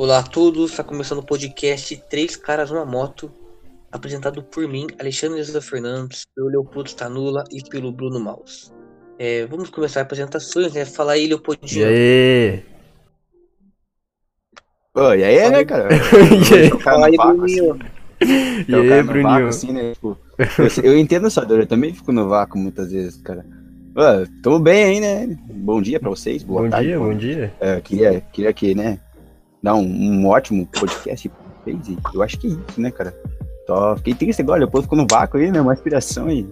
Olá a todos, está começando o podcast Três Caras numa Moto, apresentado por mim, Alexandre José Fernandes, pelo Leopoldo Stanula e pelo Bruno Maus. É, vamos começar as apresentações, né? Fala aí, E Leopoldinho. aí? Pô, e aí, né, cara? E aí? Fala aí, Bruninho. E aí, Bruninho? Assim, né? tipo, eu, eu entendo essa dor, eu também fico no vácuo muitas vezes, cara. Ô, tamo bem aí, né? Bom dia pra vocês, boa Bom tarde. dia, pô. bom dia. É, queria, queria que, né, dar um, um ótimo podcast pra vocês, e eu acho que é isso, né, cara? Só fiquei triste agora, depois ficou no vácuo aí, né, uma inspiração aí.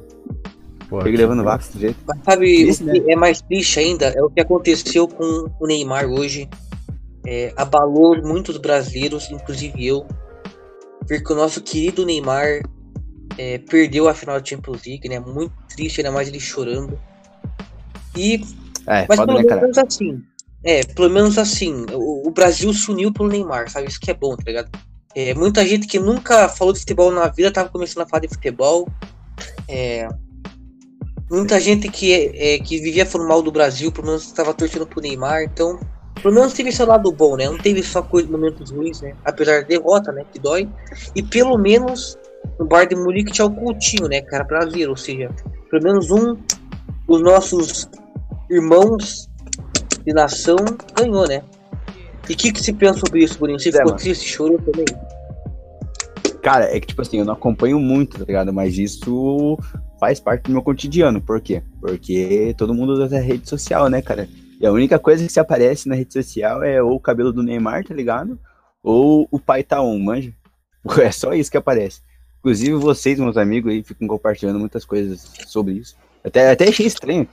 Pô, Fiquei que levando vácuo desse jeito. Mas sabe o que é mais triste ainda? É o que aconteceu com o Neymar hoje. É, abalou muitos brasileiros, inclusive eu, porque o nosso querido Neymar é, perdeu a final da Champions League, né? Muito triste, ainda mais ele chorando. E É, Mas foda, pelo né, cara? menos assim. É, pelo menos assim, o, o Brasil se uniu pelo Neymar, sabe? Isso que é bom, tá ligado? É, muita gente que nunca falou de futebol na vida tava começando a falar de futebol. É, muita gente que, é, que vivia falando mal do Brasil, pelo menos estava torcendo pro Neymar, então. Pelo menos teve seu lado bom, né? Não teve só coisa, momentos ruins, né? Apesar da derrota, né? Que dói. E pelo menos no bar de Munique tinha o Coutinho, né, cara? Brasileiro, ou seja, pelo menos um dos nossos irmãos de nação ganhou, né? E o que, que se pensa sobre isso, Boninho? Você É, ficou mano. triste, chorou também? Cara, é que, tipo assim, eu não acompanho muito, tá ligado? Mas isso faz parte do meu cotidiano. Por quê? Porque todo mundo usa rede social, né, cara? E a única coisa que se aparece na rede social é ou o cabelo do Neymar, tá ligado? Ou o pai tá on, manja? É só isso que aparece. Inclusive, vocês, meus amigos aí, ficam compartilhando muitas coisas sobre isso. Até, até achei estranho.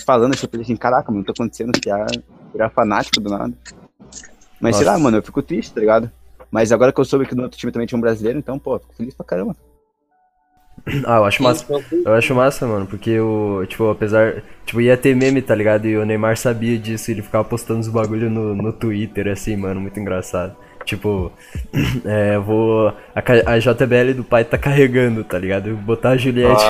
Falando, assim, eu falei assim, caraca, mano, tá acontecendo virar, virar fanático do nada. Mas sei Nossa. lá, mano, eu fico triste, tá ligado? Mas agora que eu soube que no outro time também tinha um brasileiro, então, pô, fico feliz pra caramba. Ah, eu acho massa. Eu acho massa, mano, porque o, tipo, apesar, tipo, ia ter meme, tá ligado? E o Neymar sabia disso, ele ficava postando os bagulho no, no Twitter, assim, mano, muito engraçado. Tipo, é, eu vou. A, a JBL do pai tá carregando, tá ligado? Eu vou botar a Juliette.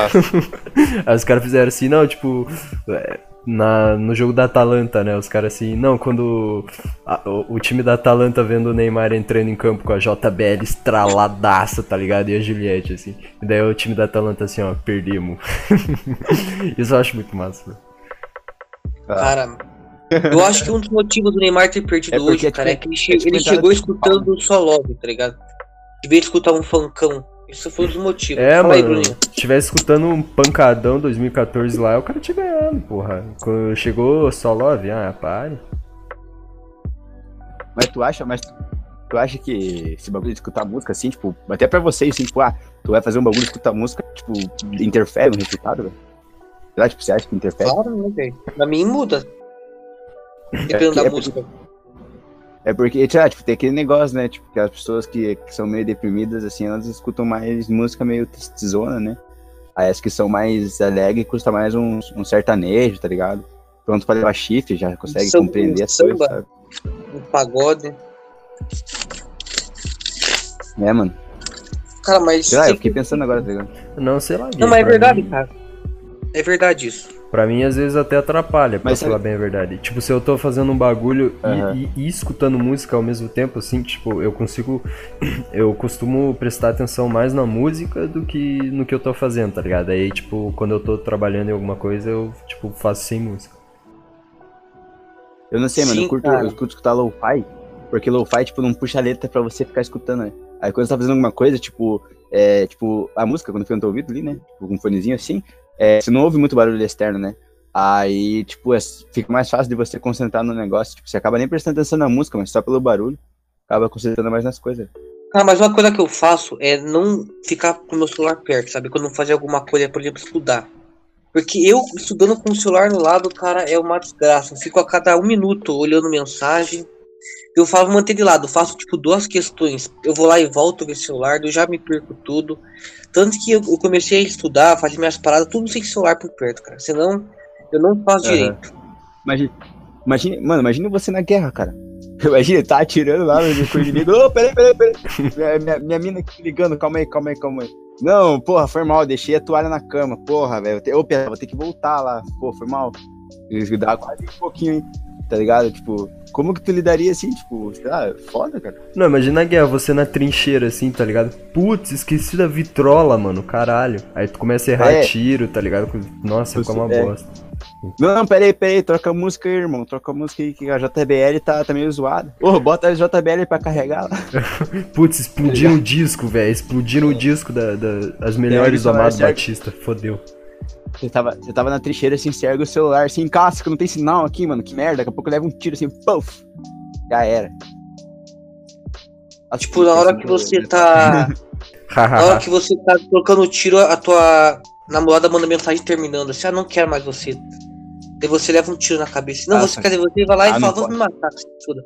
Aí os caras fizeram assim, não, tipo. é, Na, no jogo da Atalanta, né? Os caras assim, não, quando a- o, o time da Atalanta vendo o Neymar entrando em campo com a JBL estraladaça, tá ligado? E a Juliette, assim. E daí o time da Atalanta assim, ó, perdemos. Isso eu acho muito massa. velho. Cara, eu acho que um dos motivos do Neymar ter perdido É hoje, cara, é que ele, che- eles ele chegou escutando só Love, tá ligado? Devia escutar um funkão. Isso foi um dos motivos. É, Fala aí, mano, Bruninho. se tivesse escutando um pancadão 2014 lá, o cara tinha ganhado, porra. Quando chegou só Love, ah, pare. Mas tu acha, mas tu acha que esse bagulho de escutar música, assim, tipo, até pra vocês, assim, tipo, ah, tu vai fazer um bagulho de escutar música, tipo, interfere no resultado, velho? Será, tipo, você acha que interfere? Claro, né, velho? Pra mim muda. Dependendo É, da é música. É porque, sei lá, tipo, tem aquele negócio, né, tipo, que as pessoas que, que são meio deprimidas, assim, elas escutam mais música meio tristezona, né? Aí as que são mais alegres custam mais um, um sertanejo, tá ligado? Pronto pra levar chifre, já consegue Samba, compreender as samba. coisas, sabe? Um pagode. É, mano. Cara, mas. Sei lá, eu fiquei que- pensando agora, tá ligado? Não, sei lá. Não, mas é verdade, mim- cara. É verdade isso. Pra mim, às vezes até atrapalha, pra Mas falar sabe- bem a verdade. Tipo, se eu tô fazendo um bagulho e- Aham. e, e escutando música ao mesmo tempo, assim, tipo, eu consigo. Eu costumo prestar atenção mais na música do que no que eu tô fazendo, tá ligado? Aí, tipo, quando eu tô trabalhando em alguma coisa, eu, tipo, faço sem música. Eu não sei, mano, Sim, eu curto, cara. eu curto escutar lo-fi, porque lo-fi, tipo, não puxa a letra pra você ficar escutando, né? Aí quando você tá fazendo alguma coisa, tipo, é, tipo, a música, quando fica no teu ouvido ali, né? Tipo, com um fonezinho assim, é, você não ouve muito barulho externo, né? Aí, tipo, é- fica mais fácil de você concentrar no negócio. Tipo, você acaba nem prestando atenção na música, mas só pelo barulho, acaba concentrando mais nas coisas. Cara, mas uma coisa que eu faço é não ficar com o meu celular perto, sabe? Quando eu fazer alguma coisa, por exemplo, estudar. Porque eu, estudando com o celular no lado, cara, é uma desgraça. Eu fico a cada um minuto olhando mensagem. Eu falo manter de lado, eu faço tipo duas questões. Eu vou lá e volto ver o celular, eu já me perco tudo. Tanto que eu, eu comecei a estudar, fazer minhas paradas, tudo sem celular por perto, cara. Senão, eu não faço Aham. direito. Imagina, imagina, mano, imagina você na guerra, cara. Imagina, tá atirando lá no com inimigo. Ô, peraí, peraí, peraí. Minha, minha, minha mina aqui ligando, calma aí, calma aí, calma aí. Não, porra, foi mal, deixei a toalha na cama, porra, velho. Ô, vou ter que voltar lá. Pô, foi mal. Dá quase um pouquinho, hein? Tá ligado? Tipo, como que tu lidaria assim? Tipo, sei lá, foda, cara. Não, imagina a guerra, você na trincheira assim, tá ligado? Putz, esqueci da vitrola, mano, caralho. Aí tu começa a errar É. tiro, tá ligado? Nossa, fica uma É. bosta. Não, não, peraí, peraí, troca a música aí, irmão. Troca a música aí que a JBL tá, tá meio zoada. Ô, bota a JBL pra carregar lá. Putz, explodiram o disco, velho. Explodiram o disco das da, as melhores do Amado. Batista. Fodeu. Você tava, você tava na trincheira assim, você ergue o celular assim, casca, não tem sinal aqui, mano. Que merda, daqui a pouco leva um tiro assim, puff. Já era. Assim, Tipo, na hora que você tá. Na hora que você tá trocando tiro, a tua namorada manda mensagem terminando assim, ah, não quero mais você. Daí você leva um tiro na cabeça. Não, Ah, você tá. quer dizer, você vai lá Ah, e fala, vamos me matar, foda.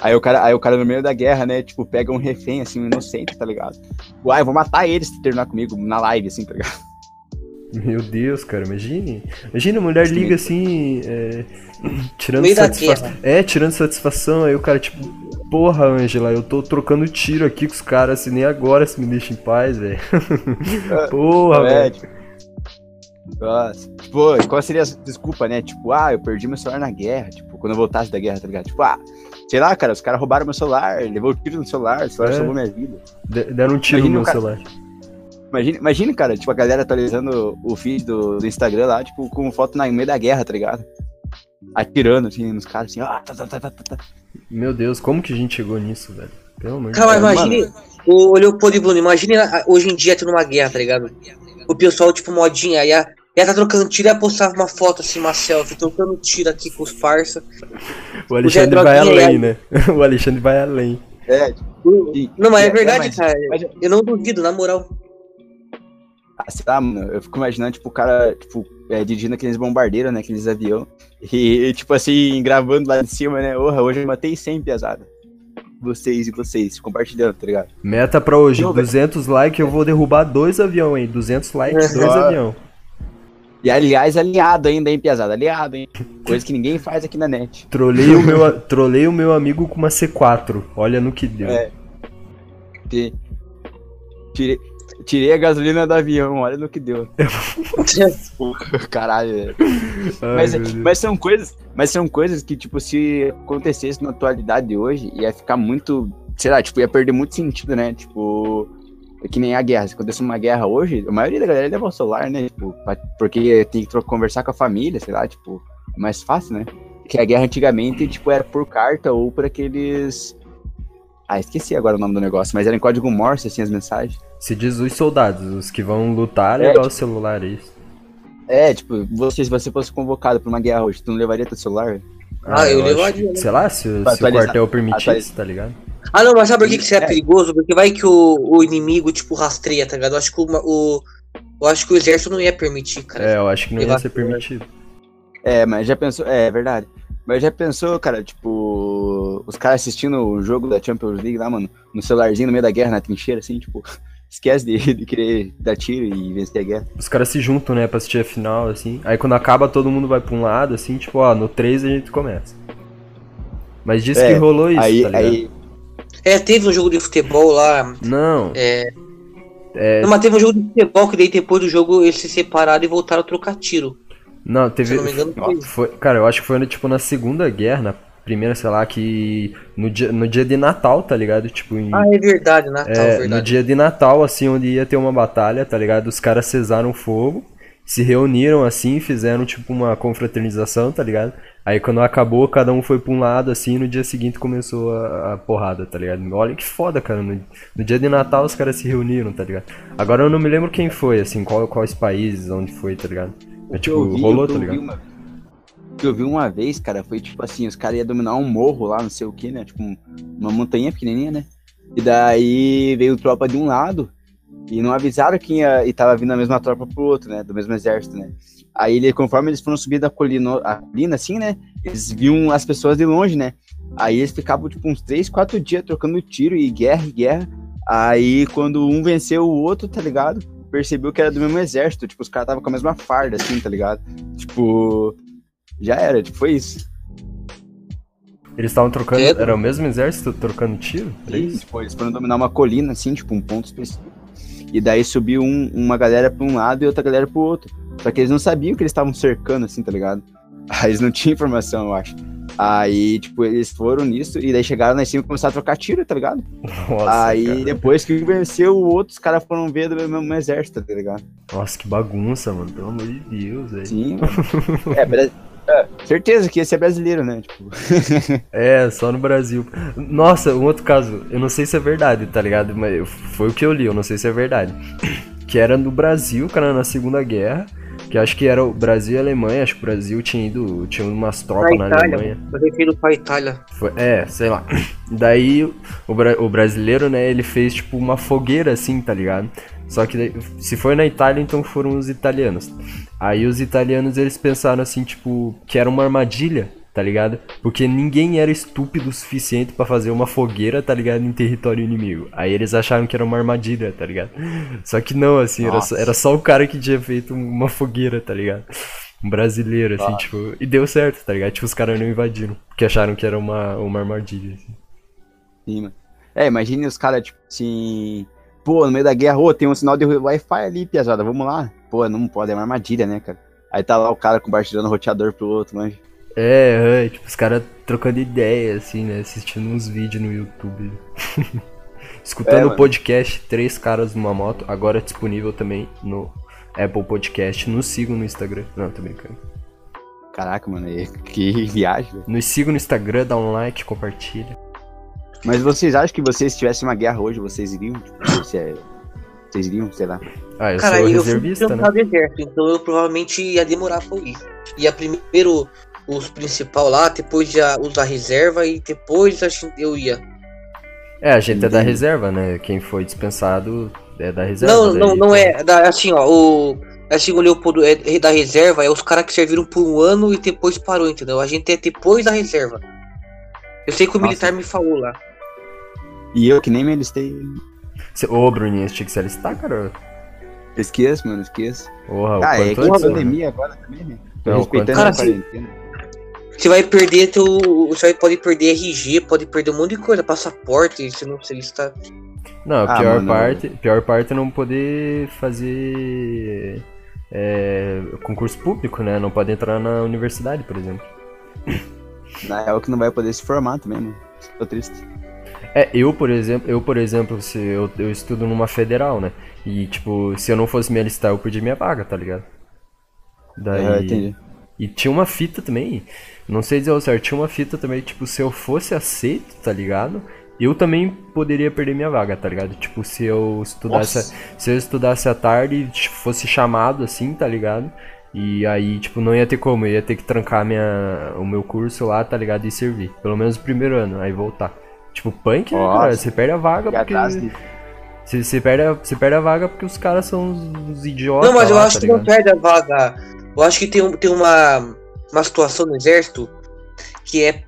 Aí o, cara, aí o cara no meio da guerra, né, tipo, pega um refém, assim, um inocente, tá ligado? Uai, eu vou matar ele se terminar comigo na live, assim, tá ligado? Meu Deus, cara, imagine. Imagina, a mulher liga assim, é, tirando satisfação. É, tirando satisfação, aí o cara, tipo, porra, Angela, eu tô trocando tiro aqui com os caras, assim, nem agora se me deixa em paz, velho. porra, é, velho. tipo. Nossa. Tipo, qual seria a desculpa, né? Tipo, ah, eu perdi meu celular na guerra, tipo, quando eu voltasse da guerra, tá ligado? Tipo, ah, sei lá, cara, os caras roubaram meu celular, levou tiro no celular, o celular É. salvou minha vida. De- Deram um tiro Imagina no meu cara- celular. Imagina, imagina, cara, tipo, a galera atualizando o feed do, do Instagram lá, tipo, com foto na, no meio da guerra, tá ligado? Atirando, assim, nos caras, assim, ah, tá, tá, tá, tá, tá. Meu Deus, como que a gente chegou nisso, velho? Pelo amor de Cara, Deus. mas imagine. O Leopoldo e Bruno, imagine a- hoje em dia tendo uma guerra, tá ligado? O pessoal, tipo, modinha, aí a, ela tá trocando tiro e ela postava uma foto assim, uma selfie, trocando tiro aqui com os parça. O Alexandre vai além, né? O Alexandre vai além. É, tipo, e- Não, mas é, é, verdade, mas- cara. mas- Eu não duvido, na moral. Sei lá, mano, eu fico imaginando, tipo, o cara, tipo, é, dirigindo aqueles bombardeiros, né, aqueles avião, e, tipo assim, gravando lá de cima, né, orra, hoje eu matei 100 pesada. Vocês e vocês, compartilhando, tá ligado? Meta pra hoje, Não, velho. 200 likes, eu vou derrubar dois aviões, hein? 200 likes, dois Ah. aviões. E aliás, alinhado ainda, hein, pesada, aliado, hein. Coisa que ninguém faz aqui na net. Trolei o, meu, trolei o meu amigo com uma C4. Olha no que deu. É. Ti- Tirei, tirei a gasolina do avião, olha no que deu. Caralho. Ai, Mas, são coisas, mas são coisas que, tipo, se acontecesse na atualidade de hoje, ia ficar muito, sei lá, tipo, ia perder muito sentido, né? Tipo, é que nem a guerra. Se acontecesse uma guerra hoje, a maioria da galera leva o celular, né? Tipo, pra- porque tem que conversar com a família, sei lá, tipo, é mais fácil, né? Que a guerra antigamente, tipo, era por carta ou por aqueles. Ah, esqueci agora o nome do negócio, mas era em código Morse, assim, as mensagens. Se diz os soldados, os que vão lutar, É, levar o celular, é isso. É, tipo, você, se você fosse convocado pra uma guerra hoje, tu não levaria teu celular? Ah, eu acho levaria, né? Sei lá, se, se o quartel permitisse, atualizar. tá ligado? Ah, não, mas sabe por que, que isso é, É. perigoso? Porque vai que o, o inimigo, tipo, rastreia, tá ligado? Eu acho que o, o, eu acho que o exército não ia permitir, cara. É, eu acho que não ia ser permitido. É, mas já pensou. É, é verdade. Mas já pensou, cara, tipo, os caras assistindo o jogo da Champions League lá, mano, no celularzinho no meio da guerra, na trincheira, assim, tipo, esquece de, de querer dar tiro e vencer a guerra. Os caras se juntam, né, pra assistir a final, assim. Aí quando acaba, todo mundo vai pra um lado, assim, tipo, ó, no 3 a gente começa. Mas disse É, que rolou isso, aí, tá ligado? aí, É, teve um jogo de futebol lá. Não, É, é, não, mas teve um jogo de futebol que daí depois do jogo eles se separaram e voltaram a trocar tiro. não, Se teve... eu não me engano, foi. Foi, cara, eu acho que foi tipo na Segunda Guerra, na primeira, sei lá, que no dia, no dia de Natal, tá ligado? Tipo, em, Ah, é verdade, Natal, é, no verdade. dia de Natal, assim, onde ia ter uma batalha, tá ligado? Os caras cesaram fogo, se reuniram assim, fizeram tipo uma confraternização, tá ligado? Aí quando acabou, cada um foi pra um lado, assim, e no dia seguinte começou a, a porrada, tá ligado? Olha que foda, cara. No, no dia de Natal os caras se reuniram, tá ligado? Agora eu não me lembro quem foi, assim, qual, quais países, onde foi, tá ligado? Mas, que tipo, eu vi, rolou, tá vi ligado? uma- o que eu vi uma vez, cara, foi tipo assim, os caras iam dominar um morro lá, não sei o que, né? Tipo, um- uma montanha pequenininha, né? E daí veio tropa de um lado e não avisaram quem ia, e tava vindo a mesma tropa pro outro, né? Do mesmo exército, né? Aí, ele, conforme eles foram subir da colina, a colina, assim, né? Eles viam as pessoas de longe, né? Aí eles ficavam, tipo, uns 3, 4 dias trocando tiro e guerra e guerra. Aí, quando um venceu o outro, tá ligado? Percebeu que era do mesmo exército. Tipo, os caras estavam com a mesma farda, assim, tá ligado? Tipo, já era, tipo, foi isso. Eles estavam trocando, era o mesmo exército trocando tiro? Era E, isso? tipo, eles foram dominar uma colina, assim, tipo, um ponto específico. E daí subiu um- uma galera pra um lado e outra galera pro outro. Só que eles não sabiam que eles estavam cercando, assim, tá ligado? Aí eles não tinham informação, eu acho. Aí, tipo, eles foram nisso e daí chegaram lá em cima e começaram a trocar tiro, tá ligado? Nossa, aí cara. depois que venceu o outro, os caras foram ver do mesmo exército, tá ligado? Nossa, que bagunça, mano. Pelo amor de Deus, velho. Sim, mano. é, é, certeza que esse é brasileiro, né? Tipo, É, só no Brasil. Nossa, um outro caso, eu não sei se é verdade, tá ligado? Mas foi o que eu li, eu não sei se é verdade. Que era no Brasil, cara, na Segunda Guerra. Que acho que era o Brasil e a Alemanha. Acho que o Brasil tinha ido. Tinha umas tropas na Alemanha. eu refiro pra Itália. Foi- é, sei lá. Daí o, o brasileiro, né, ele fez tipo uma fogueira assim, tá ligado? Só que se foi na Itália, então foram os italianos. Aí os italianos eles pensaram assim, tipo, que era uma armadilha, tá ligado? Porque ninguém era estúpido o suficiente pra fazer uma fogueira, tá ligado, em território inimigo. Aí eles acharam que era uma armadilha, tá ligado? Só que não, assim, era só, Nossa. era só o cara que tinha feito uma fogueira, tá ligado? Um brasileiro, assim, Ah. tipo. E deu certo, tá ligado? Tipo, os caras não invadiram. Porque acharam que era uma, uma armadilha, assim. sim, mano. É, imagine os caras, tipo assim. Pô, no meio da guerra, ô, tem um sinal de Wi-Fi ali, piazada, vamos lá. Pô, não pode, é uma armadilha, né, cara? Aí tá lá o cara compartilhando o roteador pro outro, mas. É, é, tipo, os caras trocando ideia, assim, né? Assistindo uns vídeos no YouTube. Escutando É, o mano. podcast Três Caras numa Moto, agora disponível também no Apple Podcast. Nos sigam no Instagram. Não, tô brincando. Caraca, mano, que viagem. Nos sigam no Instagram, dá um like, compartilha. Mas vocês acham que vocês tivessem uma guerra hoje, vocês iriam? Tipo, se é- Vocês iriam, sei lá. Ah, eu Cara, sou eu fui reservista, né? trampar do exército, então eu provavelmente ia demorar pra ir. Ia primeiro os principal lá, depois já os da reserva e depois a gente- eu ia. É, a gente é da Entendi. reserva, né? Quem foi dispensado é da reserva. Não, daí, não, não então- é. Da, assim, ó, o. Assim, o Leopoldo é da reserva, é os caras que serviram por um ano e depois parou, entendeu? A gente é depois da reserva. Eu sei que o Nossa. militar me falou lá. E eu que nem me alistei. Cê- Ô, Bruninho, você tinha que se alistar, cara? Esqueço, mano, esqueço. Porra, Ah, é que a mano. pandemia agora também, né? Tô Não, respeitando quanto- a quarentena. Você vai perder teu. Você pode perder RG, pode perder um monte de coisa, passaporte, se não se ele está. Não, a Ah, pior mano. parte, pior parte é não poder fazer é, concurso público, né? Não pode entrar na universidade, por exemplo. Na real que não vai poder se formar também, mano. Tô triste. É, eu, por exemplo, eu, por exemplo, se eu, eu estudo numa federal, né? E tipo, se eu não fosse me alistar, eu perdi minha vaga, tá ligado? Daí. Ah, entendi. E tinha uma fita também, não sei dizer ao certo, tinha uma fita também, tipo, se eu fosse aceito, tá ligado? Eu também poderia perder minha vaga, tá ligado? Tipo, se eu estudasse, Nossa. se eu estudasse à tarde, e fosse chamado assim, tá ligado? E aí, tipo, não ia ter como, eu ia ter que trancar minha, o meu curso lá, tá ligado? E servir. Pelo menos o primeiro ano, aí voltar. Tipo, punk, né, cara? Você perde a vaga E porque. Você, você, perde a, você perde a vaga porque os caras são os, os idiotas. Não, mas eu lá, acho tá que não ligado? perde a vaga. Eu acho que tem, um- tem uma, uma situação no exército que é,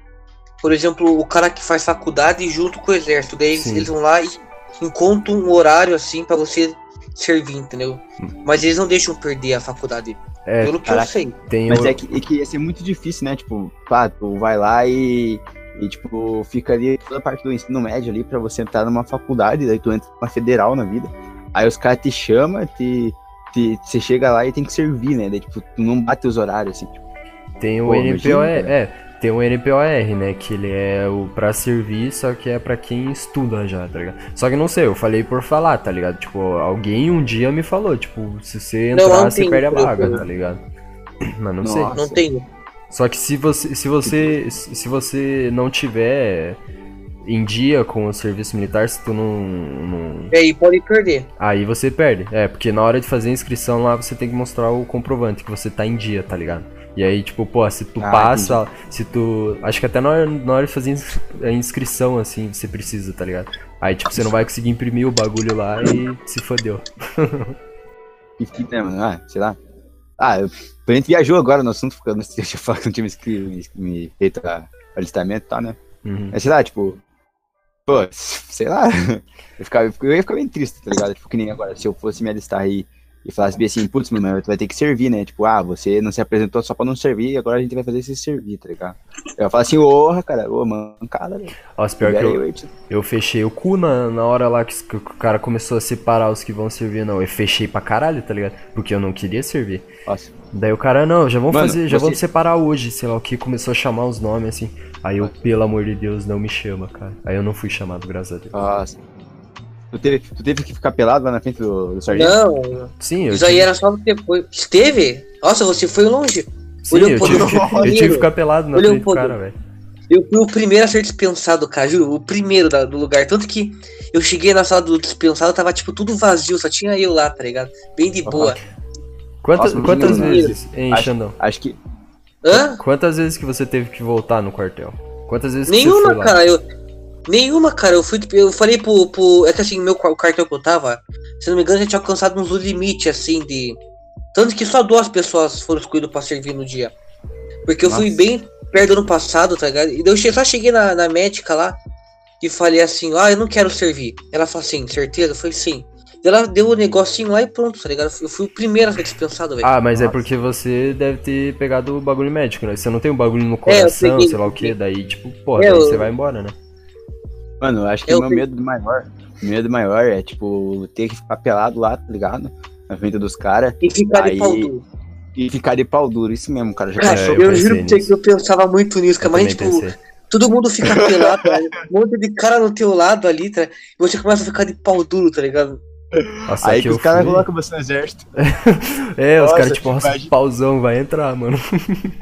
por exemplo, o cara que faz faculdade junto com o exército. Daí eles, eles vão lá e encontram um horário assim pra você servir, entendeu? Mas eles não deixam perder a faculdade. É, pelo que caraca. eu sei. tem Mas o- é que, é que ia ser muito difícil, né? Tipo, pá, tu vai lá e, e, tipo, fica ali toda a parte do ensino médio ali pra você entrar numa faculdade, daí tu entra numa federal na vida. Aí os caras te chamam, te, te, você chega lá e tem que servir, né? Daí, tipo, tu não bate os horários, assim, tipo, Tem o Pô, NPOR, é, tem o NPOR, né, que ele é o pra servir, só que é pra quem estuda já, tá ligado? Só que não sei, eu falei por falar, tá ligado? Tipo, alguém um dia me falou, tipo, se você Não, entrar, não você tem, perde a vaga, eu- tá ligado? Mas não Nossa. sei. Não tem. Só que se você, se você, se você não tiver em dia com o serviço militar, se tu não, não E aí pode perder. Aí você perde. É, porque na hora de fazer a inscrição lá, você tem que mostrar o comprovante que você tá em dia, tá ligado? E aí, tipo, pô, se tu Ah, passa, se tu. Acho que até na hora, na hora de fazer a inscrição, assim, você precisa, tá ligado? Aí, tipo, você não vai conseguir imprimir o bagulho lá e se fodeu. que fita, né, mano? Ah, sei lá. Ah, eu, a gente viajou agora no assunto, porque eu não falar que não tinha me, me, feito a, alistamento e tal, né? Uhum. Mas sei lá, tipo. Pô, sei lá. Eu, ficava, eu ia ficar bem triste, tá ligado? Tipo, que nem agora. Se eu fosse me alistar aí e falasse bem assim, putz, mano, tu vai ter que servir, né? Tipo, ah, você não se apresentou só pra não servir, agora a gente vai fazer você servir, tá ligado? Eu falo assim, ô, cara, ô, mancada, velho. Nossa, pior que aí, eu, eu fechei o cu na, na hora lá que, que o cara começou a separar os que vão servir, não. Eu fechei pra caralho, tá ligado? Porque eu não queria servir. Nossa. Daí o cara, não, já Mano, fazer, já você- vão separar hoje, sei lá o que, começou a chamar os nomes assim. Aí eu, pelo amor de Deus, não me chama, cara. Aí eu não fui chamado, graças a Deus. Nossa. Tu teve, tu teve que ficar pelado lá na frente do, do sargento? Não, Sim, eu isso aí tive, era só depois. Esteve? Nossa, você foi longe. sim, olhou eu pro- tive, que, eu tive que ficar pelado na frente do cara, velho. Eu fui o primeiro a ser dispensado, cara, juro, o primeiro da- do lugar. Tanto que eu cheguei na sala do dispensado, tava tipo tudo vazio, só tinha eu lá, tá ligado? Bem de boa. Quantas, Nossa, quantas menino, vezes, hein, Acho- Xandão? Acho que. Hã? Quantas vezes que você teve que voltar no quartel? Quantas vezes que você Nenhuma, foi lá? cara. Eu, nenhuma, cara. Eu fui. Eu falei pro, pro. É que assim, meu, o cartão que eu tava, se não me engano, a gente tinha alcançado uns limite, assim, de. Tanto que só duas pessoas foram escolhidas pra servir no dia. Porque eu fui Nossa. bem perto do ano passado, tá ligado? E eu só cheguei na, na médica lá e falei assim, ah, eu não quero servir. Ela falou assim, certeza? Eu falei sim. Ela deu o negocinho lá e pronto, tá ligado? Eu fui o primeiro a ser dispensado, velho. Ah, mas é Nossa. porque você deve ter pegado o bagulho médico, né? Você não tem um bagulho no É, coração, peguei, sei lá o que, daí, tipo, porra, É, daí eu- você vai embora, né? Mano, eu acho que o meu medo maior. O medo maior é, tipo, ter que ficar pelado lá, tá ligado? Na frente dos caras E ficar de aí- pau duro. e ficar de pau duro. Isso mesmo, cara. Já Cara, eu eu, juro pra você que eu pensava muito nisso, cara. Mas, tipo, pensei. todo mundo fica pelado, ligado? um monte de cara no teu lado ali, tá? E você começa a ficar de pau duro, tá ligado? Nossa, Aí que os caras colocam você no exército. É, os Nossa, caras, tipo, nossa, imagina- pauzão, vai entrar, mano.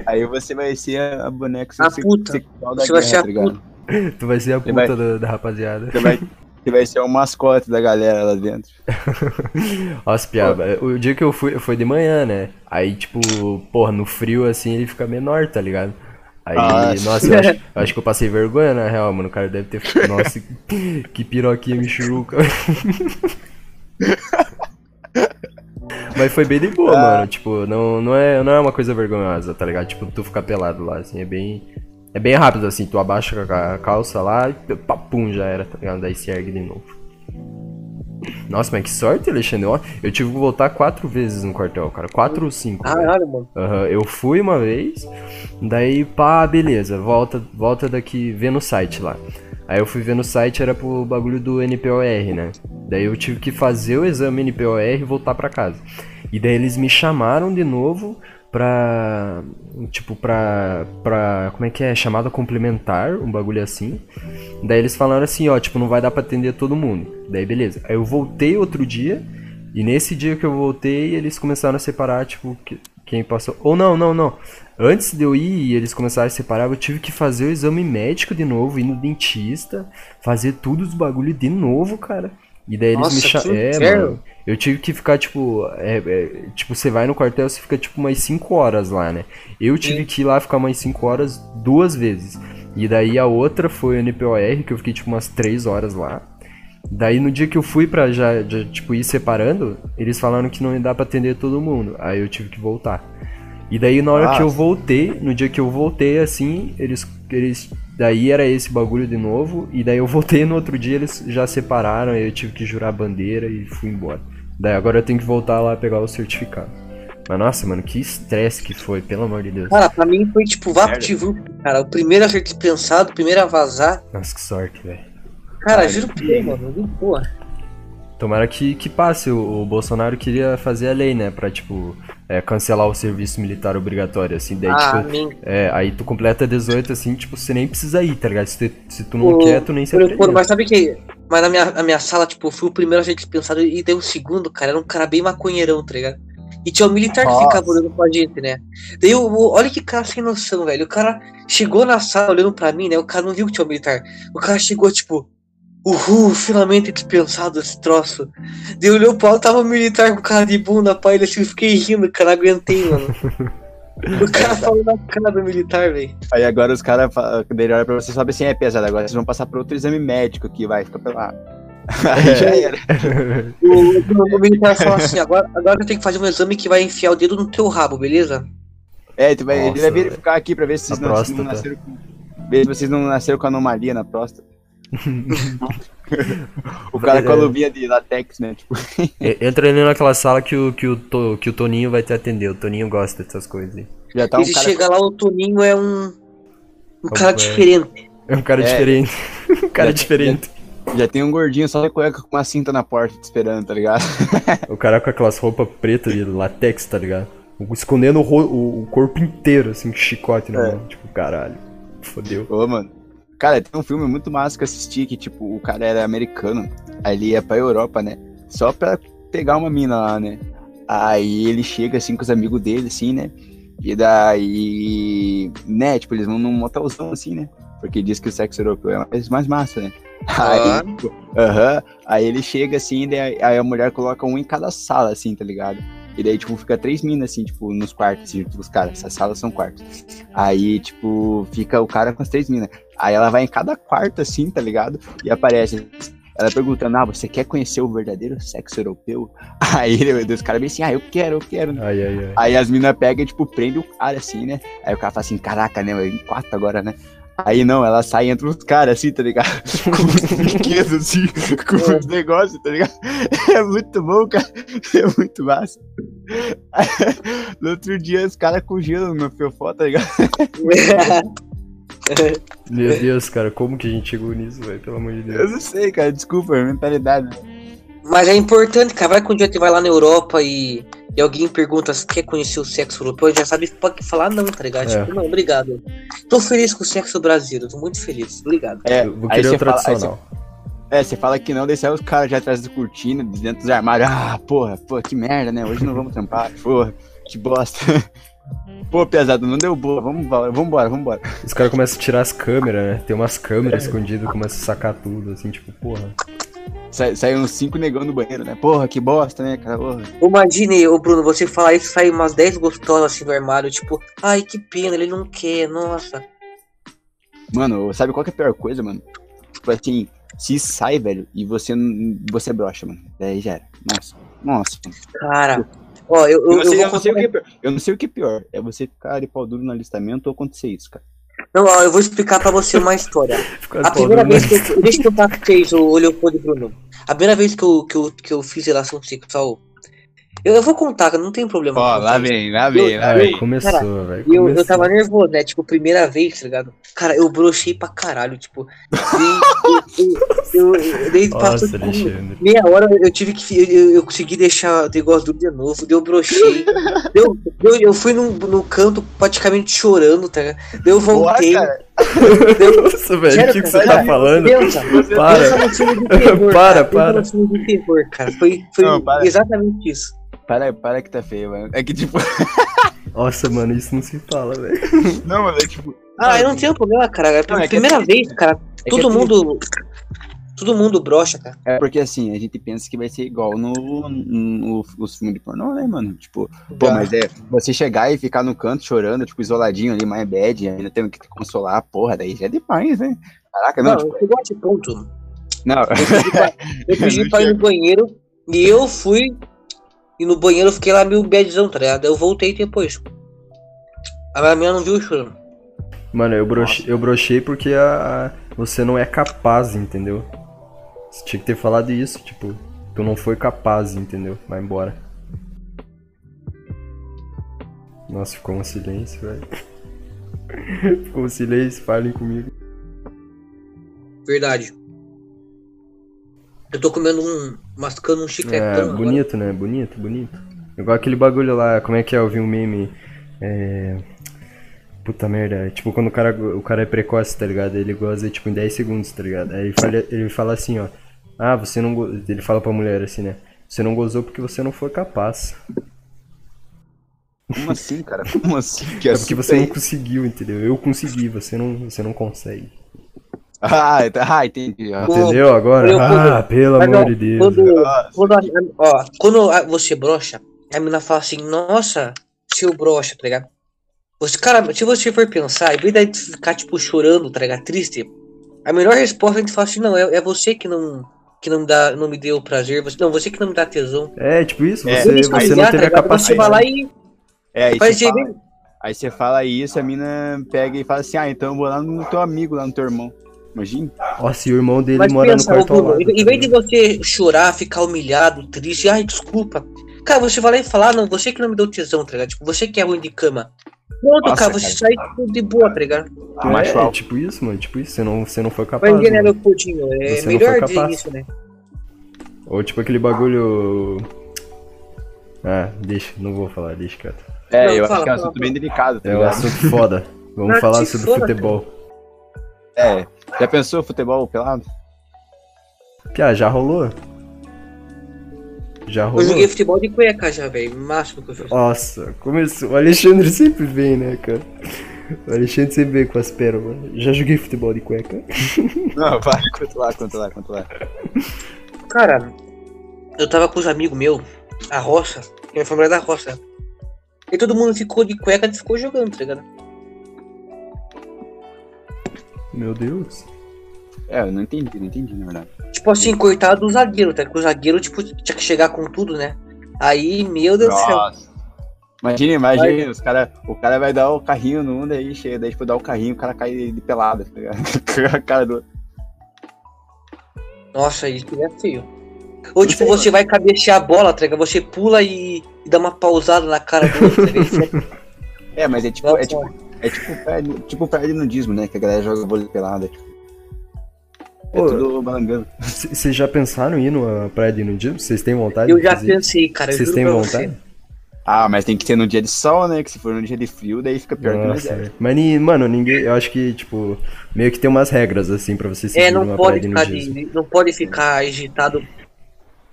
Aí você vai ser a boneca A puta. sexual da Você vai guerra, ser a tá ligado? Tu vai ser a puta vai- da, da rapaziada. Você vai, você vai ser o mascote da galera lá dentro. Nossa, piada. O dia que eu fui, foi de manhã, né? Aí, tipo, porra, no frio assim ele fica menor, tá ligado? Aí, Ah, nossa, eu acho, eu acho que eu passei vergonha, na real, mano. O cara deve ter. Nossa, que piroquinha michuruca. Mas foi bem de boa, Ah. mano. Tipo, não, não, é, não é uma coisa vergonhosa, tá ligado? Tipo, tu ficar pelado lá, assim, é bem. É bem rápido, assim, tu abaixa a calça lá e papum, já era, tá ligado? Daí se ergue de novo. Nossa, mas que sorte, Alexandre. Eu tive que voltar quatro vezes no quartel, cara. Quatro ou cinco. Caralho, mano. Aham, eu fui uma vez, daí pá, beleza, volta, volta daqui, vê no site lá. Aí eu fui ver no site, era pro bagulho do NPOR, né? Daí eu tive que fazer o exame NPOR e voltar pra casa. E daí eles me chamaram de novo pra. Tipo, pra. pra como é que é? Chamada complementar, um bagulho assim. Daí eles falaram assim, ó, tipo, não vai dar pra atender todo mundo. Daí beleza. Aí eu voltei outro dia, e nesse dia que eu voltei, eles começaram a separar, tipo, que- quem passou. Ou não, não, não. Antes de eu ir e eles começaram a separar, eu tive que fazer o exame médico de novo, ir no dentista, fazer tudo os bagulho de novo, cara. E daí eles Nossa, me chamaram. É, inferno. mano. Eu tive que ficar, tipo. é, é, tipo, você vai no quartel, você fica tipo umas 5 horas lá, né? Eu tive Sim. que ir lá ficar umas 5 horas duas vezes. E daí a outra foi o NPOR, que eu fiquei tipo umas 3 horas lá. Daí no dia que eu fui pra já, já, tipo, ir separando, eles falaram que não ia dar pra atender todo mundo. Aí eu tive que voltar. E daí na hora Ah. que eu voltei, no dia que eu voltei assim, eles. eles daí era esse bagulho de novo. E daí eu voltei no outro dia, eles já separaram, aí eu tive que jurar a bandeira e fui embora. Daí agora eu tenho que voltar lá pegar o certificado. Mas nossa, mano, que estresse que foi, pelo amor de Deus. Cara, pra mim foi tipo VaptVup, cara. O primeiro a ser dispensado, o primeiro a vazar. Nossa, que sorte, velho. Cara, Cara, juro por Deus, mano. boa. Tomara que, que passe. O, o Bolsonaro queria fazer a lei, né? Pra, tipo, é, cancelar o serviço militar obrigatório, assim. Daí, Ah, tipo, é, aí tu completa 18, assim, tipo, você nem precisa ir, tá ligado? Se, tu- se tu não O- quer, tu nem se apresenta. mas sabe que. Mas na minha, na minha sala, tipo, fui o primeiro a ser dispensado e deu o segundo, cara. Era um cara bem maconheirão, tá ligado? E tinha um militar que Nossa. ficava olhando pra gente, né? Daí, eu- olha que cara sem noção, velho. O cara chegou na sala olhando pra mim, né? O cara não viu que tinha um militar. O cara chegou, tipo, uhul, finalmente dispensado esse troço. Daí olhou pro alto, tava militar com cara de bunda pra ele, assim, eu fiquei rindo, cara, aguentei, mano. O cara falou na cara do militar, velho. Aí agora os caras, daí olha pra você e sabe assim, é pesado, agora vocês vão passar por outro exame médico aqui, vai, fica pelado. Aí já era. O, o, o militar falou assim: agora, agora eu tenho que fazer um exame que vai enfiar o dedo no teu rabo, beleza? É, tu vai, ele Nossa, vai verificar aqui pra ver se vocês não, se não nasceram com. Ver se vocês não nasceram com anomalia na próstata. O cara com a É. luvinha de latex, né? Tipo, E- Entra ali naquela sala que o, que, o, To- que o Toninho vai te atender. O Toninho gosta dessas coisas aí. já tá um e se cara. chegar lá, o Toninho é um. Um cara É. diferente. É um cara É. diferente. um cara Já- diferente. Já tem um gordinho só de cueca com uma cinta na porta te esperando, tá ligado? O cara com aquelas roupas pretas de latex, tá ligado? Escondendo o, o- o corpo inteiro, assim, com chicote na É. mão. Tipo, caralho. Fodeu. Ô, mano. Cara, tem um filme muito massa que eu assisti que, tipo, o cara era americano. Aí ele ia pra Europa, né? Só pra pegar uma mina lá, né? Aí ele chega, assim, com os amigos dele, assim, né? E daí... Né, tipo, eles vão num motelzão, assim, né? Porque diz que o sexo europeu é mais, mais massa, né? Ah. Aí, tipo. Aí ele chega, assim, daí, aí a mulher coloca um em cada sala, assim, tá ligado? E daí, tipo, fica três minas, assim, tipo, nos quartos, assim, tipo, os caras. Essas salas são quartos. Aí, tipo, fica o cara com as três minas. Aí ela vai em cada quarto, assim, tá ligado? E aparece. Ela perguntando, ah, você quer conhecer o verdadeiro sexo europeu? Aí os caras bem assim, ah, eu quero, eu quero. Ai, ai, ai. Aí as minas pegam e, tipo, prende o cara, assim, né? Aí o cara fala assim, caraca, né, em quatro agora, né? Aí não, ela sai entre os caras, assim, tá ligado? Com os brinquedos, assim, com os negócios, tá ligado? É muito bom, cara. É muito massa. No outro dia, os caras com gelo no fiofó, tá ligado? Meu Deus, cara, como que a gente chegou nisso, velho? Pelo amor de Eu Deus. não sei, cara, desculpa, é mentalidade. Mas é importante, cara. Vai que um dia tu vai lá na Europa e, e alguém pergunta se quer conhecer o sexo europeu, já sabe pode falar não, tá ligado? É. Tipo, não, obrigado. Tô feliz com o sexo brasileiro, tô muito feliz. Obrigado. É, Eu vou aí querer o fala- tradicional. você- é, você fala que não, sai os caras já atrás da cortina, de dentro dos armários. Ah, porra, pô, que merda, né? Hoje não vamos trampar, porra, que bosta. Pô, pesado, não deu boa, vamos embora, vamos embora, vamos embora. Os caras começam a tirar as câmeras, né? Tem umas câmeras escondidas, começam a sacar tudo, assim, tipo, porra. Sai, sai uns cinco negão no banheiro, né? Porra, que bosta, né, cara? Porra. Imagine, ô Bruno, você falar isso, sai umas 10 gostosas assim do armário, tipo, ai que pena, ele não quer, nossa. Mano, sabe qual que é a pior coisa, mano? Tipo assim, se sai, velho, e você você brocha, mano. Daí já era. Nossa, nossa, mano. Cara, ó, eu, eu, Eu, não sei, eu não sei o que é pior. Eu não sei o que é pior. É você ficar de pau duro no alistamento ou acontecer isso, cara. Não, ó, eu vou explicar pra você uma história. A primeira vez que eu. Deixa eu contar pra vocês, o Leopoldo e Bruno. A primeira vez que eu, que eu, que eu fiz relação sexual. Eu, eu vou contar, não tem problema. Ó, lá vem, lá vem, lá vem. começou, velho. Eu, eu tava nervoso, né? Tipo, primeira vez, tá ligado? Cara, eu brochei pra caralho, tipo. Eu, eu, eu, Nossa, tipo, meia hora, eu tive que. Eu, eu consegui deixar o negócio do de novo, deu brochei. deu, deu, eu fui no, no canto praticamente chorando, tá ligado? Eu voltei. deu, Nossa, velho, o que, que cara? você tá falando? Pensa, Para. terror. Para, cara. para. Foi, foi Não, para. exatamente isso. Para, para que tá feio, mano. É que tipo. Nossa, mano, isso não se fala, velho. Não, mano, é tipo. Ah, eu não tenho problema, cara. É a Não, é primeira assim- vez, cara. que todo assim- mundo. Todo mundo brocha, cara. É porque assim, a gente pensa que vai ser igual no, no, os filmes de pornô, né, mano? Tipo, pô, mas é você chegar e ficar no canto chorando, tipo, isoladinho ali, mais bad, ainda tendo que te consolar, porra, daí já é demais, né? Caraca, não, Não, tipo, eu esse ponto. não. Eu pedi pra, eu pedi Não pra ir no banheiro e eu fui. E no banheiro eu fiquei lá meio badzão, tá ligado? Eu voltei depois. A minha menina não viu chorando. Mano, eu brochei, eu brochei porque a, a- você não é capaz, entendeu? Você tinha que ter falado isso, tipo, tu não foi capaz, entendeu? Vai embora. Nossa, ficou um silêncio, velho. ficou um silêncio, falem comigo. Verdade. Eu tô comendo um. mascando um É, chicletão. agora. bonito, né? Bonito, bonito. Igual aquele bagulho lá, como é que é? Eu vi um meme. É. Puta merda, é tipo quando o cara, o cara é precoce, tá ligado? Ele goza tipo em 10 segundos, tá ligado? Aí ele fala, ele fala assim, ó. Ah, você não. go-" Ele fala pra mulher assim, né? Você não gozou porque você não foi capaz. Como assim, cara? Como assim? Que É porque você não conseguiu, entendeu? Eu consegui, você não, você não consegue. É? Ah, tá- ah, entendi. Pô, Entendeu agora? eu- Ah, pelo amor ó, de Deus. Quando, quando, ó, quando você brocha, a menina fala assim, nossa, seu brocha, tá ligado? Você, cara, se você for pensar, em vez de ficar, tipo, chorando, tá ligado? Triste, a melhor resposta a gente fala assim, não, é, é você que não, que não, dá, não me deu prazer, você, não, você que não me dá tesão. É, tipo isso, É, você, eu você não teve tá a ligado? Você vai capacidade. lá e É, aí faz você, fala, aí você fala isso, a mina pega e fala assim, ah, então eu vou lá no teu amigo, lá no teu irmão. Imagina. Nossa, e o irmão dele Mas mora pensa, no quarto ao Bruno, lado. em tá vez de ligado? você chorar, ficar humilhado, triste, ai, desculpa. Cara, você vai lá e falar, "Ah, não, você que não me deu tesão, tá ligado? Tipo, você que é ruim de cama. Pronto, Nossa, cara, você cara. sai tudo de boa, tá ligado? É, alto. tipo isso, mano. Tipo isso. Você não, você não foi capaz. entender, mano. Leopoldinho. É Você melhor dizer isso, né? Ou tipo aquele bagulho. Ah, deixa, não vou falar, deixa, cara. É, Não, eu fala, acho que é um fala, assunto bem delicado, tá É um assunto foda. Vamos falar sobre foda, futebol. É. Já pensou futebol pelado? Piá, já rolou? Já Eu rolou? joguei futebol de cueca já, velho. Máximo que eu fiz. Nossa, começou. O Alexandre sempre vem, né, cara? O Alexandre sempre vem com as pérolas. Já joguei futebol de cueca. Não, vai, conta lá, conta lá, conta lá. Cara, eu tava com os amigos meus, a roça, minha família é da roça. E todo mundo ficou de cueca e ficou jogando, tá ligado? Meu Deus. É, eu não entendi, não entendi, na verdade. Tipo assim, coitado do zagueiro, tá? Porque o zagueiro, tipo, tinha que chegar com tudo, né? Aí, meu Deus do céu. Nossa. Imagina, imagina, os cara, o cara vai dar o carrinho no um, daí chega, daí tipo, dá o carrinho, o cara cai de pelada, tá ligado? a cara do. Nossa, isso é feio. Ou tipo, você vai cabecear a bola, tá ligado? Você pula e, e dá uma pausada na cara do outro, tá ligado? É, mas é tipo, é tipo, é tipo, praia, tipo praia de nudismo, né? Que a galera joga vôlei pelada, tipo. É Ô, tudo balangando. Vocês já pensaram em ir numa praia de nudismo? Vocês têm vontade Eu já pensei, cara. Vocês têm vontade? você. Ah, mas tem que ser no dia de sol, né? Que se for no dia de frio, daí fica pior que no Nossa, deserto. velho. Mas, mano, ninguém. Eu acho que, tipo, meio que tem umas regras, assim, pra você seguir É, não numa pode, ficar de, não pode ficar agitado.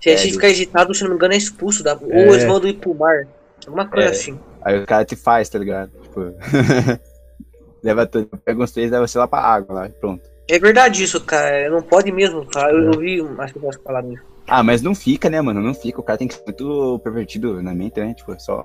Se É, a gente ficar agitado, se não me engano, é expulso da. Ou É. eles mandam ir pro mar. Alguma coisa É. assim. Aí o cara te faz, tá ligado? Tipo. leva tudo, pega uns três, leva você lá pra água lá, pronto. É verdade isso, cara. Não pode mesmo, cara. Eu, eu vi umas pessoas falando isso. Ah, mas não fica, né, mano? Não fica. O cara tem que ser muito pervertido na mente, né? Tipo, só.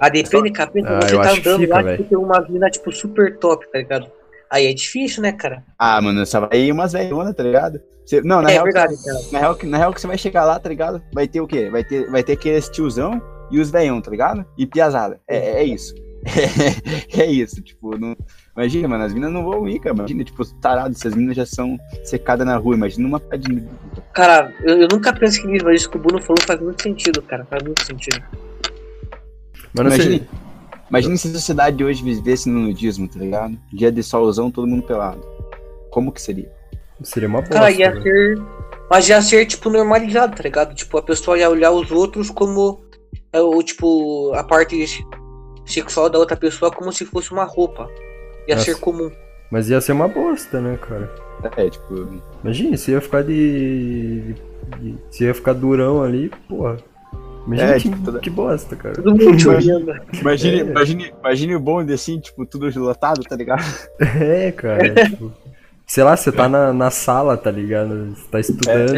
A depende, cara. Pensa, Ah, você eu tá que andando fica, lá, velho. tipo, tem uma mina, tipo, super top, tá ligado? Aí é difícil, né, cara? Ah, mano, só vai ir umas velhonas, tá ligado? Você- Não, na é real. verdade, cara. Na real, que- na real que você vai chegar lá, tá ligado? Vai ter o quê? Vai ter, vai ter aqueles tiozão e os velhão, tá ligado? E piazada. É, é isso. É, isso, tipo, não... imagina, mano, as minas não vão ir, cara. Imagina, tipo, tarado, se as minas já são secadas na rua, imagina uma de Cara, eu, eu nunca pensei nisso, mas isso que o Bruno falou faz muito sentido, cara. Faz muito sentido. Mano, Imagine, imagine se a sociedade de hoje vivesse no nudismo, tá ligado? Dia de solzão, todo mundo pelado. Como que seria? seria uma bosta. Cara, ia velho. ser. Mas ia ser, tipo, normalizado, tá ligado? Tipo, a pessoa ia olhar os outros como. é, O, tipo, a parte sexual da outra pessoa como se fosse uma roupa. Ia Nossa. ser comum. Mas ia ser uma bosta, né, cara? É, tipo, Imagina, você ia ficar de. de- Você ia ficar durão ali, porra. Imagina É, que, tipo, toda- que bosta, cara. Todo mundo te olhando. imagine, É. imagine, imagine o bonde assim, tipo, tudo lotado, tá ligado? É, cara, tipo. Sei lá, você tá na, na sala, tá ligado? Você tá estudando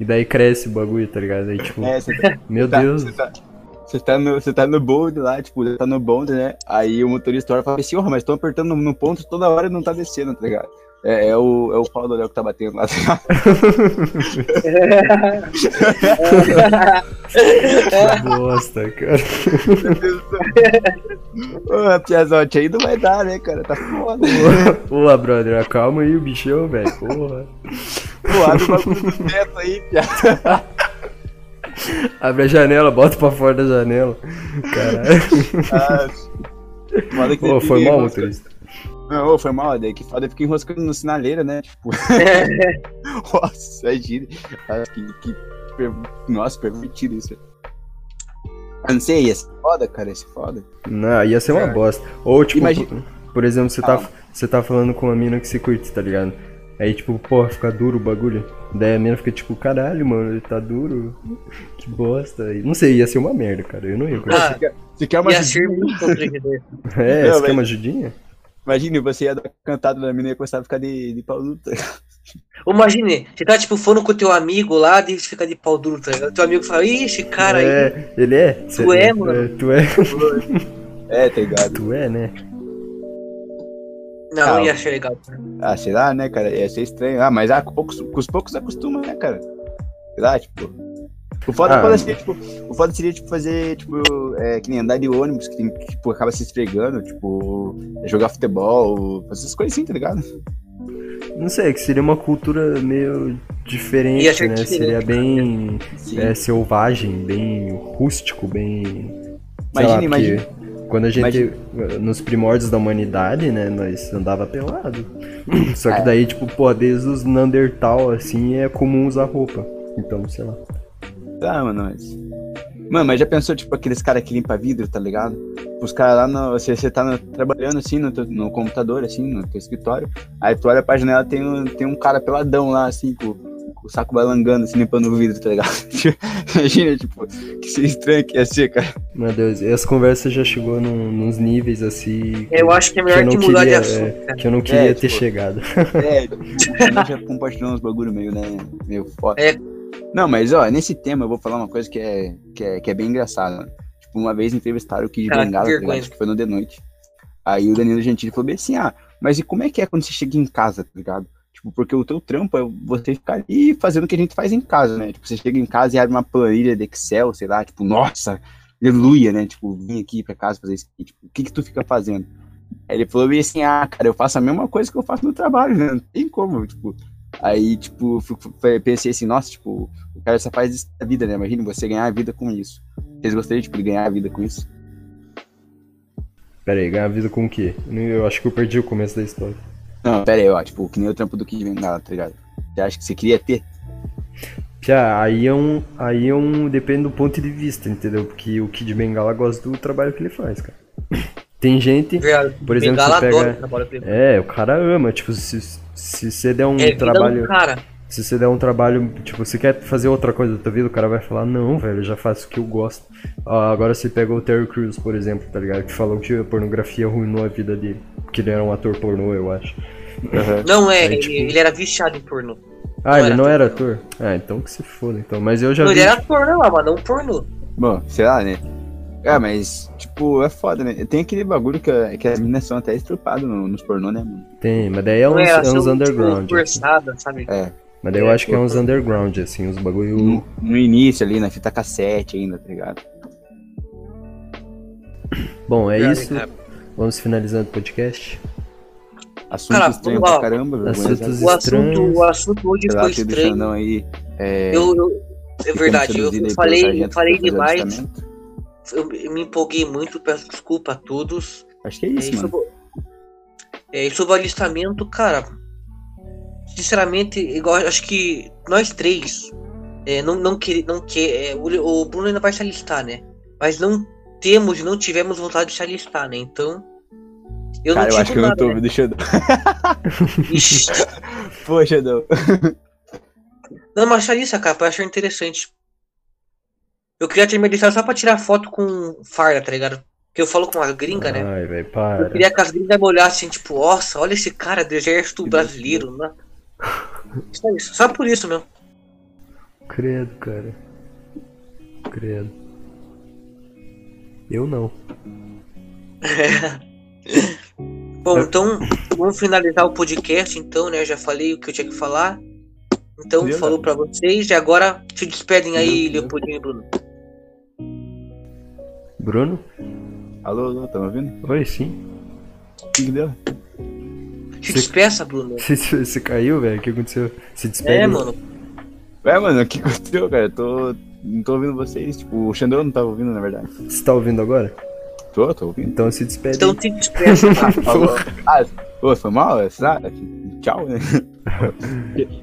e daí cresce o bagulho, tá ligado? Aí, tipo, É, você tá, meu tá- Deus. Você tá, você tá no, você tá no bonde lá, tipo, tá no bonde, né? Aí o motorista olha e fala assim, ô, mas tô apertando no, ponto toda hora e não tá descendo, tá ligado? É, é o, é o pau do Léo que tá batendo lá, tá bosta, cara. Ô, Piazote, aí não vai dar, né, cara? Tá foda. Porra, brother, acalma aí o bichão, velho. Porra. Pô, abre o bagulho do teto aí, Piazote. Abre a janela, bota pra fora da janela. Caralho. Ah, foda que Pô, foi mal, motorista. Não, foi mal, daí que foda fica enroscando no sinaleira, né? Tipo, nossa, imagina. Ah, que, que, nossa, permitido isso. Eu não sei, ia ser foda, cara, ia ser foda. Não, ia ser uma bosta. Ou, tipo, Imagina- por, exemplo, você tá, você tá falando com uma mina que você curte, tá ligado? Aí, tipo, porra, fica duro o bagulho. Daí a mina fica tipo, caralho, mano, ele tá duro. Que bosta. E Não sei, ia ser uma merda, cara. Eu não ia curtir. Ah, Você quer, você quer uma ia ser ajudinha? é, não, você mas- quer uma ajudinha? Imagine, você ia dar cantada na mina e começar a ficar de, de pau duro, tá? Imagine, você tá tipo falando com o teu amigo lá, daí você fica de pau duro, tá ligado? Teu amigo fala, ixi, cara aí. é, ele é? Tu é, mano? tu é, É, tá ligado? tu é, né? Não, não Ah, ia ser legal. cara. Ah, sei lá, né, cara? Ia ser estranho. Ah, mas ah, com, poucos, com os poucos acostuma, né, cara? Sei lá, tipo. O foda, Ah. foda seria, tipo, o foda seria, tipo, fazer, tipo, é, que nem andar de ônibus, que, tem, que tipo, acaba se esfregando, tipo, jogar futebol, fazer essas coisas assim, tá ligado? Não sei, que seria uma cultura meio diferente, né? diferente, Seria bem Sim. é, selvagem, bem rústico, bem. Imagina, lá, imagina. porque Quando a gente. Nos primórdios da humanidade, né? Nós andava pelado. Só que É. daí, tipo, pô, desde os Neandertal, assim, é comum usar roupa. Então, sei lá. Ah, mano, mas. Mano, mas já pensou, tipo, aqueles caras que limpa vidro, tá ligado? Os caras lá, no, você, você tá no- trabalhando assim no, no computador, assim, no teu escritório. Aí tu olha pra janela, tem um, tem um cara peladão lá, assim, com o saco balangando, assim, limpando o vidro, tá ligado? Imagina, tipo, que ser estranho que ia ser, cara. Meu Deus, e as conversas já chegou num, nos níveis assim. Eu acho que é que melhor que, não mudar queria, de assunto, é, cara. que eu não queria É, ter tipo, chegado. É, tipo, a gente já compartilhou uns bagulho meio, né, meio foda. É. Não, mas, ó, nesse tema eu vou falar uma coisa que é, que é, que é bem engraçada. mano. Tipo, uma vez entrevistaram o Kid Cara, que Bengala, tá ligado? vergonha. Acho que foi no The Noite. Aí o Danilo Gentili falou bem assim, ah, mas e como é que é quando você chega em casa, tá ligado? Tipo, porque o teu trampo é você ficar ali fazendo o que a gente faz em casa, né? Tipo, você chega em casa e abre uma planilha de Excel, sei lá, tipo, nossa, aleluia, né? Tipo, vim aqui pra casa fazer isso aqui. Tipo, o que que tu fica fazendo? Aí ele falou assim, ah, cara, eu faço a mesma coisa que eu faço no trabalho, né? Não tem como, tipo... Aí, tipo, pensei assim, nossa, tipo, o cara só faz isso da vida, né? Imagina você ganhar a vida com isso. Vocês gostariam, tipo, de ganhar a vida com isso? Pera aí, ganhar vida com o quê? Eu acho que eu perdi o começo da história. Não, pera aí, ó, tipo, que nem o trampo do Kid Bengala, tá ligado? Você acha que você queria ter? Pia, aí é um. Aí é um. Depende do ponto de vista, entendeu? Porque o Kid Bengala gosta do trabalho que ele faz, cara. Tem gente. Verdade. Por exemplo, Bengala você adora pega- o trabalho dele. É, o cara ama, tipo, se, se você der um É, vida trabalho. do cara. Se você der um trabalho, tipo, você quer fazer outra coisa da tua vida, o cara vai falar, não, velho, eu já faço o que eu gosto. Ah, agora você pega o Terry Crews, por exemplo, tá ligado? Que falou que a pornografia arruinou a vida dele. Porque ele era um ator pornô, eu acho. Não é, Aí, ele, tipo- ele era viciado em pornô. Ah, Não ele era não ator. era ator? Ah, então que se foda, então. Mas eu já Não, vi. ele era ator, não, mas não pornô. Bom, sei lá, né? É, mas, tipo, é foda, né? Tem aquele bagulho que, que as meninas são até estrupadas no, nos pornô, né, mano? Tem, mas daí é Não uns, é, é uns são, tipo, underground. assim. forçada, sabe? É. Mas daí eu É, acho que é uns underground, assim, uns bagulho. No, no início ali, na fita cassete ainda, tá ligado? Bom, é isso. cara. Vamos finalizando o podcast. Assunto Cara, pra caramba, vergonha Assuntos. O assunto, estranhos. o assunto hoje foi estranho. Aí. É, Eu, eu- é verdade, eu, falei, eu falei demais. Eu, eu me empolguei muito, peço desculpa a todos. Acho que é É, isso, e mano. sobre, é, sobre o alistamento, cara, sinceramente, igual acho que nós três é, não, não quer, não quer, é, o, o Bruno ainda vai se alistar, né? Mas não temos e não tivemos vontade de se alistar, né? Então, eu Cara, não eu acho que digo eu não nada, tô né? ouvindo Xandão. Pô, Xandão. Não, mas só isso, cara, pra achar interessante. Eu queria ter me alistado só pra tirar foto com farda, tá ligado? Porque eu falo com as gringas, né? Ai, velho, Eu para. queria que as gringas me olhassem, tipo, nossa, olha esse cara do exército brasileiro, né? Só isso, só por isso mesmo. Credo, cara. Credo. Eu não. Bom, então, vamos finalizar o podcast, então, né? Eu já falei o que eu tinha que falar. Então, falou pra vocês e agora se despedem aí? Leopoldinho e Bruno. Bruno? Alô, alô, tá me ouvindo? Oi, sim. O que deu? Se despeça, Bruno. Você, caiu, velho? O que aconteceu? Se despede. É, mano. Ué, mano, o que aconteceu, cara? Eu tô. Não tô ouvindo vocês. Tipo, o Xandão não tava ouvindo, na verdade. Você tá ouvindo agora? Tô, tô ouvindo. Então se despede. Então se despeça. Alô. Ah, pô, foi mal? Sabe? Tchau, né?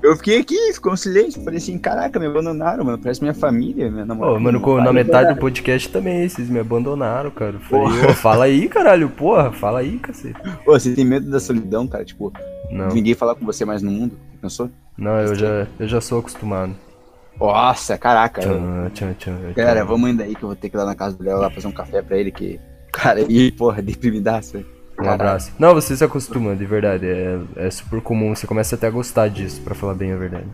Eu fiquei aqui, ficou um silêncio. Falei assim, caraca, me abandonaram, mano. Parece minha família, minha namorada. Pô, mano, na metade do podcast também, vocês me abandonaram, cara. Eu Falei, ô, fala aí, caralho, porra, fala aí, cacete. Pô, você tem medo da solidão, cara? Tipo, Não, ninguém falar com você mais no mundo? Pensou? não, eu já, eu já sou acostumado. Nossa, caraca. Tchan, tchan, tchan, tchan. vamos indo aí que eu vou ter que ir lá na casa do Léo lá fazer um café pra ele que. Cara, e porra, deprimidaço. velho. Um abraço. Não, você se acostuma, de verdade. É, é super comum. Você começa até a gostar disso, pra falar bem a verdade.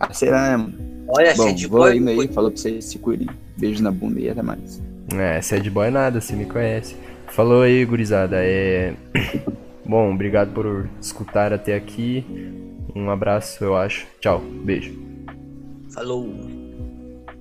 Ah, sei lá, né, mano? Olha, Bom, boa. indo aí, falou pra vocês se cuidem. Beijo na bunda e até mais. É, sad boy nada, você me conhece. Falou aí, gurizada. É. Bom, obrigado por escutar até aqui. Um abraço, eu acho. Tchau, beijo. Falou.